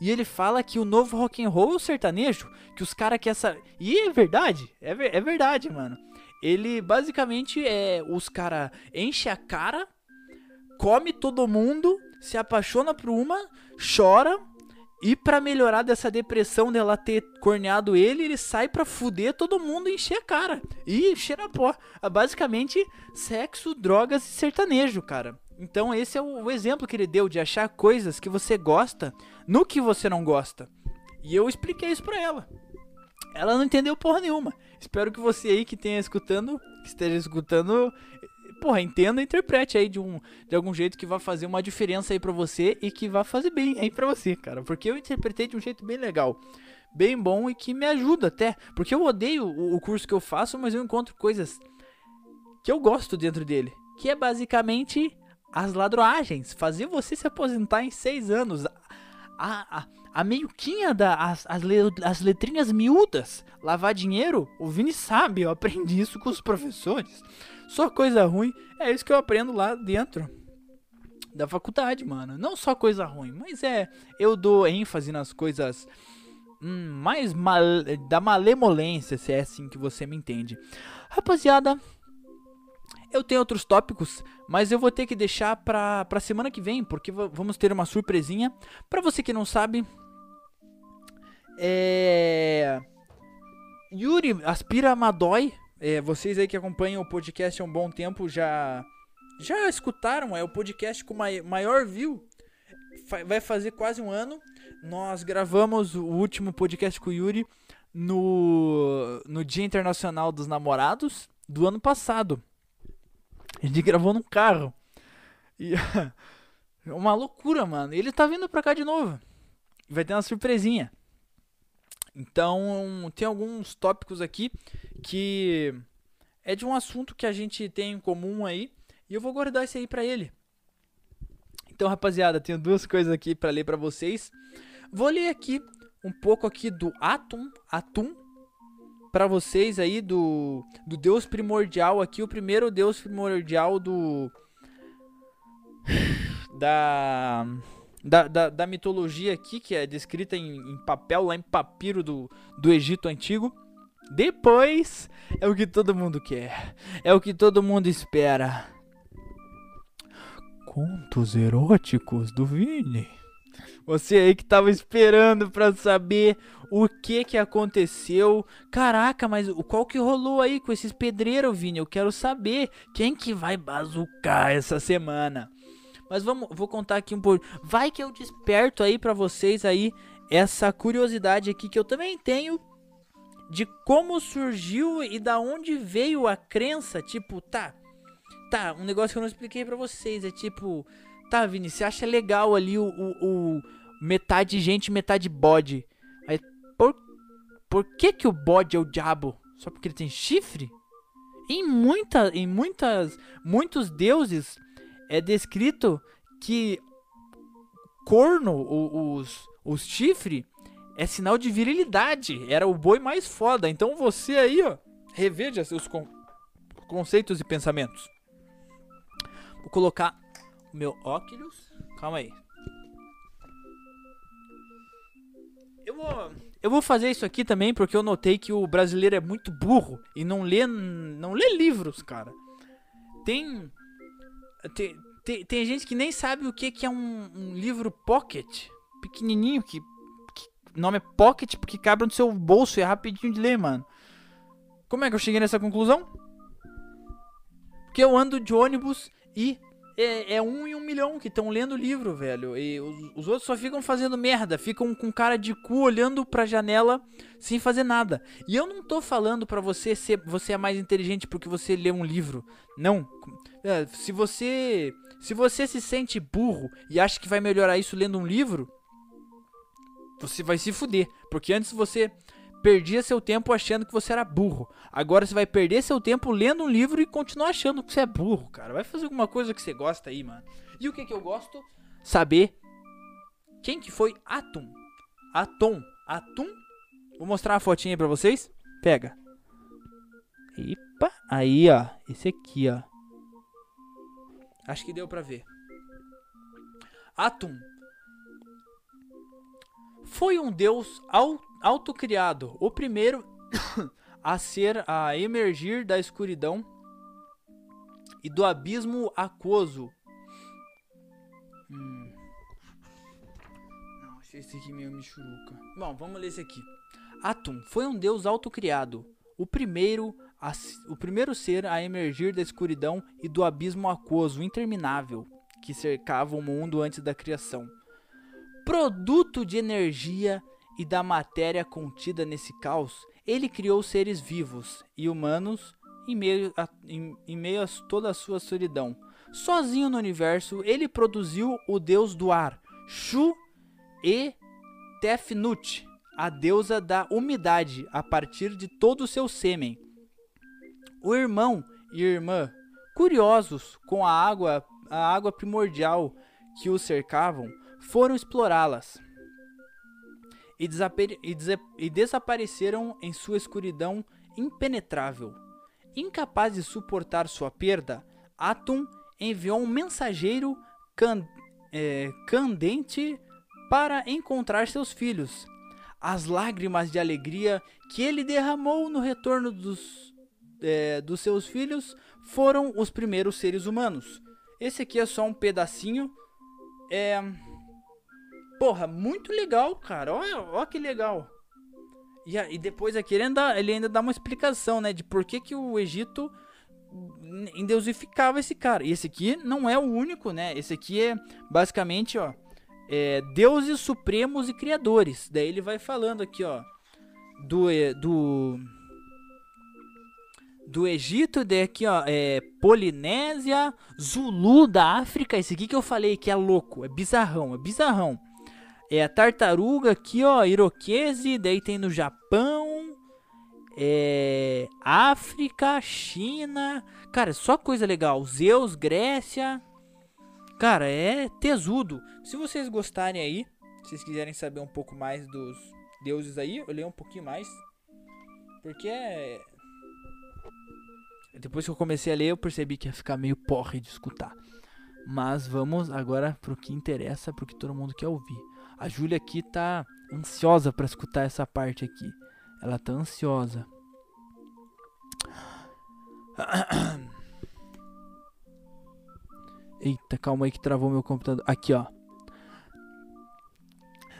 E ele fala que o novo rock and roll é o sertanejo, que os caras querem essa E é verdade, é, ver, é verdade, mano. Ele basicamente é os cara enche a cara, come todo mundo, se apaixona por uma, chora e para melhorar dessa depressão dela ter corneado ele, ele sai pra fuder todo mundo e encher a cara. E cheira pó. É basicamente, sexo, drogas e sertanejo, cara. Então esse é o exemplo que ele deu de achar coisas que você gosta no que você não gosta. E eu expliquei isso pra ela. Ela não entendeu porra nenhuma. Espero que você aí que tenha escutando, que esteja escutando, porra, entenda e interprete aí de, um, de algum jeito que vai fazer uma diferença aí pra você e que vai fazer bem aí pra você, cara. Porque eu interpretei de um jeito bem legal, bem bom e que me ajuda até. Porque eu odeio o, o curso que eu faço, mas eu encontro coisas que eu gosto dentro dele. Que é basicamente as ladroagens. Fazer você se aposentar em seis anos. A, a, a as, as, as letrinhas miúdas, lavar dinheiro, o Vini sabe, eu aprendi isso com os professores. Só coisa ruim, é isso que eu aprendo lá dentro da faculdade, mano. Não só coisa ruim, mas é, eu dou ênfase nas coisas hum, mais mal, da malemolência, se é assim que você me entende. Rapaziada, eu tenho outros tópicos, mas eu vou ter que deixar pra, pra semana que vem, porque vamos ter uma surpresinha. Pra você que não sabe, é. Yuri aspira Madói é, vocês aí que acompanham o podcast há um bom tempo já já escutaram, é o podcast com maior view. Vai fazer quase um ano. Nós gravamos o último podcast com o Yuri no, no Dia Internacional dos Namorados do ano passado. A gente gravou num carro. E, [laughs] Uma loucura, mano. Ele tá vindo pra cá de novo. Vai ter uma surpresinha. Então, tem alguns tópicos aqui que é de um assunto que a gente tem em comum aí. E eu vou guardar esse aí pra ele. Então, rapaziada, tenho duas coisas aqui para ler para vocês. Vou ler aqui um pouco aqui do Atum, Atum, para vocês aí do, do Deus primordial aqui, o primeiro Deus primordial do [sighs] da da, da, da mitologia aqui, que é descrita em, em, papel lá em papiro do, do Egito Antigo. Depois é o que todo mundo quer, é o que todo mundo espera. Contos eróticos do Vini. Você aí que tava esperando pra saber o que que aconteceu. Caraca, mas qual que rolou aí com esses pedreiros, Vini? Eu quero saber quem que vai bazucar essa semana. Mas vamos, vou contar aqui um pouco. Vai que eu desperto aí para vocês aí essa curiosidade aqui que eu também tenho de como surgiu e da onde veio a crença, tipo, tá. Tá, um negócio que eu não expliquei para vocês, é tipo, tá, Vini, você acha legal ali o, o, o metade gente, metade bode. Aí, por, por que que o bode é o diabo? Só porque ele tem chifre? Em, muita, em muitas, muitos deuses é descrito que corno, os, os chifre, é sinal de virilidade. Era o boi mais foda. Então você aí, ó, reveja seus con conceitos e pensamentos. Vou colocar o meu óculos. Calma aí. Eu vou, eu vou fazer isso aqui também porque eu notei que o brasileiro é muito burro e não lê, não lê livros, cara. Tem tem, tem, tem, gente que nem sabe o que, que é um, um livro pocket, pequenininho, que, que nome é pocket porque cabe no seu bolso e é rapidinho de ler, mano. Como é que eu cheguei nessa conclusão? Porque eu ando de ônibus e é, é um em um milhão que estão lendo o livro, velho. E os, os, outros só ficam fazendo merda, ficam com cara de cu olhando pra janela sem fazer nada. E eu não tô falando pra você ser você é mais inteligente porque você lê um livro. Não. É, se você se você se sente burro e acha que vai melhorar isso lendo um livro, você vai se fuder, porque antes você perdia seu tempo achando que você era burro. Agora você vai perder seu tempo lendo um livro e continuar achando que você é burro, cara. Vai fazer alguma coisa que você gosta aí, mano. E o que que eu gosto? Saber quem que foi Atum. Atom. Atum? Vou mostrar uma fotinha aí pra vocês. Pega. Epa, aí, ó. Esse aqui, ó. Acho que deu pra ver. Atum foi um deus autocriado, o primeiro [coughs] a ser a emergir da escuridão e do abismo aquoso. Hum. Não, achei esse aqui meio michuruca. Bom, vamos ler esse aqui. Atum foi um deus autocriado, o primeiro a, o primeiro ser a emergir da escuridão e do abismo aquoso interminável que cercava o mundo antes da criação. Produto de energia e da matéria contida nesse caos, ele criou seres vivos e humanos em meio a, em, em meio a toda a sua solidão. Sozinho no universo, ele produziu o deus do ar, Shu e Tefnut, a deusa da umidade, a partir de todo o seu sêmen. O irmão e irmã, curiosos com a água, a água primordial que os cercavam, foram explorá-las e, e, e desapareceram em sua escuridão impenetrável. Incapaz de suportar sua perda, Atum enviou um mensageiro can, é, candente para encontrar seus filhos. As lágrimas de alegria que ele derramou no retorno dos, é, dos seus filhos foram os primeiros seres humanos. Esse aqui é só um pedacinho. É, Porra, muito legal, cara. Olha, olha que legal. E, e depois aqui ele ainda, ele ainda dá uma explicação, né? De por que, que o Egito endeusificava esse cara. E esse aqui não é o único, né? Esse aqui é basicamente, ó. É, deuses supremos e criadores. Daí ele vai falando aqui, ó. Do. Do. do Egito, daí aqui, ó, é Polinésia, Zulu da África, esse aqui que eu falei que é louco, é bizarrão, é bizarrão. É a tartaruga aqui, ó, Iroquese, daí tem no Japão, é África, China, cara, só coisa legal. Zeus, Grécia, cara, é tesudo. Se vocês gostarem aí, se vocês quiserem saber um pouco mais dos deuses aí, eu leio um pouquinho mais, porque é depois que eu comecei a ler, eu percebi que ia ficar meio porre de escutar. Mas vamos agora pro que interessa, pro que todo mundo quer ouvir. A Júlia aqui tá ansiosa para escutar essa parte aqui. Ela tá ansiosa. [coughs] Eita, calma aí que travou meu computador. Aqui, ó.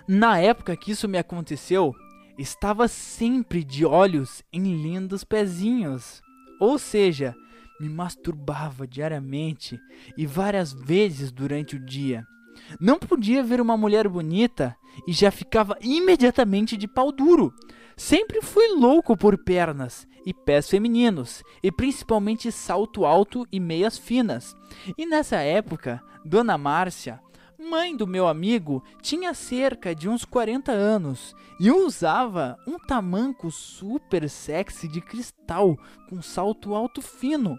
Na época que isso me aconteceu, estava sempre de olhos em lindos pezinhos. Ou seja, me masturbava diariamente e várias vezes durante o dia. Não podia ver uma mulher bonita e já ficava imediatamente de pau duro. Sempre fui louco por pernas e pés femininos, e principalmente salto alto e meias finas. E nessa época, Dona Márcia mãe do meu amigo tinha cerca de uns 40 anos e usava um tamanco super sexy de cristal com salto alto fino,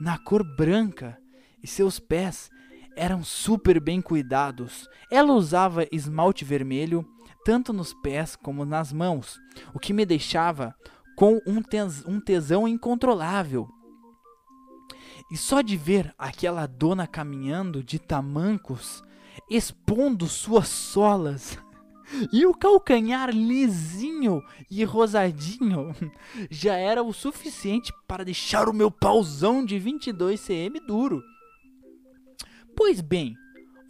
na cor branca, e seus pés eram super bem cuidados. Ela usava esmalte vermelho tanto nos pés como nas mãos, o que me deixava com um, tes um tesão incontrolável. E só de ver aquela dona caminhando de tamancos expondo suas solas. [laughs] E o calcanhar lisinho e rosadinho [laughs] já era o suficiente para deixar o meu pauzão de 22 cm duro. Pois bem,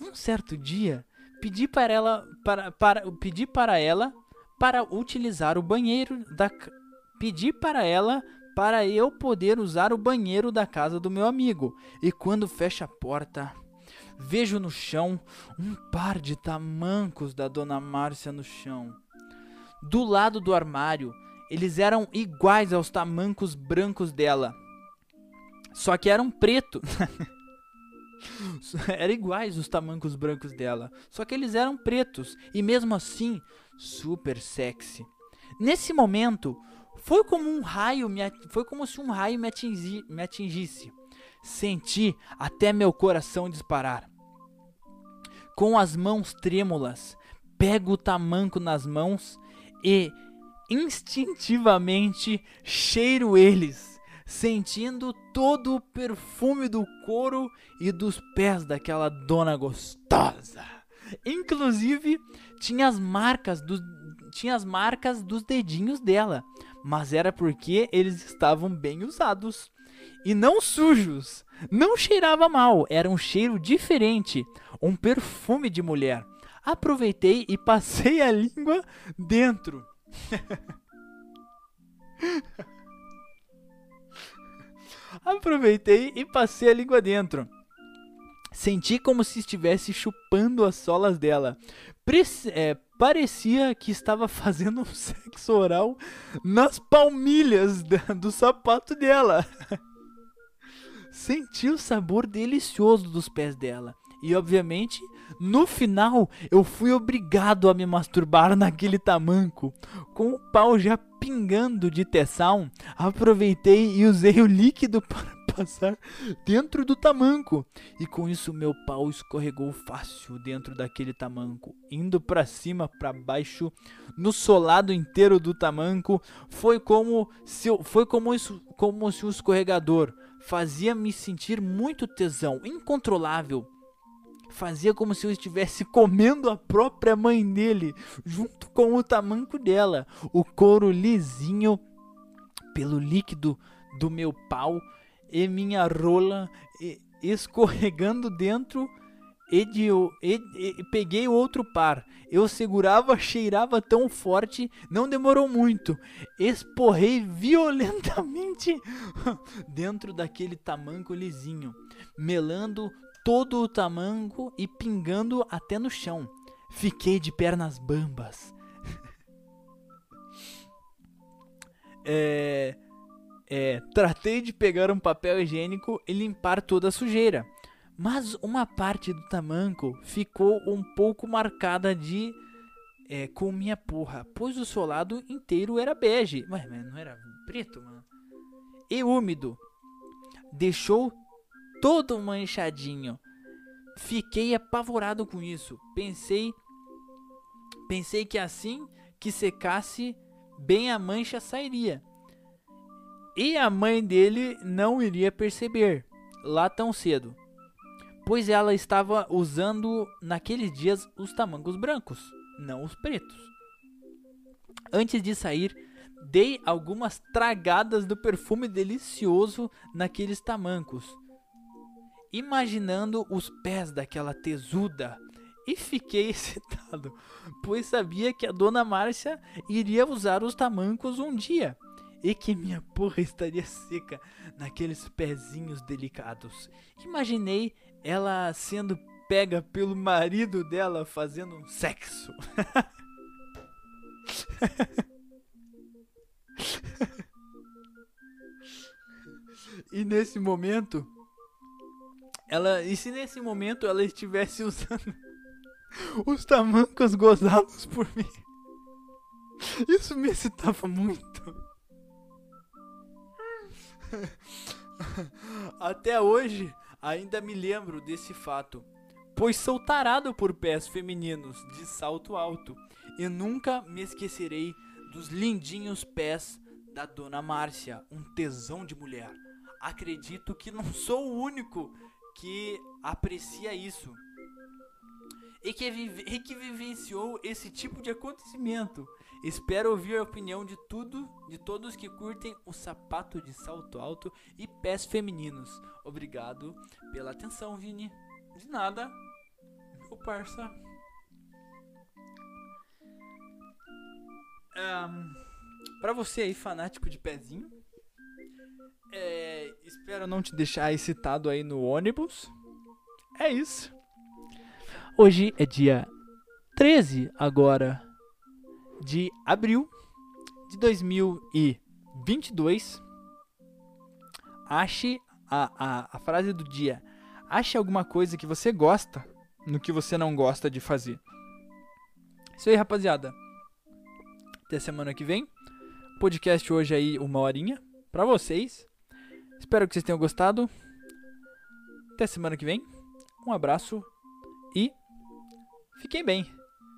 um certo dia pedi para ela para, para pedi para ela para utilizar o banheiro da pedi para ela para eu poder usar o banheiro da casa do meu amigo. E quando fecha a porta, Vejo no chão um par de tamancos da dona Márcia no chão. Do lado do armário, eles eram iguais aos tamancos brancos dela. Só que eram preto. [laughs] [laughs] eram iguais os tamancos brancos dela. Só que eles eram pretos e mesmo assim super sexy. Nesse momento, foi como um raio me, foi como se um raio me, atingi, me atingisse. Senti até meu coração disparar. Com as mãos trêmulas, pego o tamanco nas mãos e instintivamente cheiro eles, sentindo todo o perfume do couro e dos pés daquela dona gostosa. Inclusive, tinha as marcas dos tinha as marcas dos dedinhos dela, mas era porque eles estavam bem usados e não sujos. Não cheirava mal, era um cheiro diferente, um perfume de mulher. Aproveitei e passei a [laughs] língua dentro. [laughs] Aproveitei e passei a língua dentro. Senti como se estivesse chupando as solas dela. É, parecia que estava fazendo um [laughs] sexo oral nas palmilhas do sapato dela. [laughs] Senti o sabor delicioso dos pés dela. E obviamente, no final, eu fui obrigado a me masturbar naquele tamanco. Com o pau já pingando de tessão, aproveitei e usei o líquido [laughs] para passar dentro do tamanco. E com isso meu pau escorregou fácil dentro daquele tamanco, indo para cima, para baixo, no solado inteiro do tamanco. Foi como se foi como isso, como se o escorregador fazia-me sentir muito tesão, incontrolável. Fazia como se eu estivesse [laughs] comendo a própria mãe dele, junto com o tamanco dela. O couro lisinho pelo líquido do meu pau e minha rola escorregando dentro e, de, e, e, peguei outro par. Eu segurava, cheirava tão forte, não demorou muito. Esporrei violentamente [laughs] dentro daquele tamanco lisinho, melando todo o tamanco e pingando até no chão. Fiquei de pernas bambas. [laughs] é, É, tratei de pegar um papel higiênico e limpar toda a sujeira, mas uma parte do tamanco ficou um pouco marcada de é, com minha porra, pois o solado inteiro era bege. Mas, mas não era preto, mano? E úmido. Deixou todo manchadinho. Fiquei apavorado com isso. Pensei pensei que assim que secasse bem a mancha sairia. E a mãe dele não iria perceber lá tão cedo, pois ela estava usando naqueles dias os tamancos brancos, não os pretos. Antes de sair, dei algumas tragadas do perfume delicioso naqueles tamancos, imaginando os pés daquela tesuda e fiquei [laughs] excitado, pois sabia que a dona Márcia iria usar os tamancos um dia e que minha porra estaria seca naqueles pezinhos delicados. Imaginei ela sendo pega pelo marido dela fazendo um sexo. [laughs] e nesse momento, ela, e se nesse momento ela estivesse usando [laughs] os tamancos gozados por mim. Isso me excitava muito. [laughs] Até hoje, ainda me lembro desse fato, pois sou tarado por pés femininos de salto alto e nunca me esquecerei dos lindinhos pés da dona Márcia, um tesão de mulher. Acredito que não sou o único que aprecia isso e que, vive, e que vivenciou esse tipo de acontecimento. Espero ouvir a opinião de tudo, de todos que curtem o sapato de salto alto e pés femininos. Obrigado pela atenção, Vini. De nada, meu parça. Um, pra você aí, fanático de pezinho, é, espero não te deixar excitado aí no ônibus. É isso. Hoje é dia 13 agora de abril de 2022. Ache a, a, a frase do dia. Ache alguma coisa que você gosta no que você não gosta de fazer. Isso aí, rapaziada. Até semana que vem. Podcast hoje aí, uma horinha pra vocês. Espero que vocês tenham gostado. Até semana que vem. Um abraço e Fiquem bem.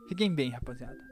Fiquem bem, rapaziada.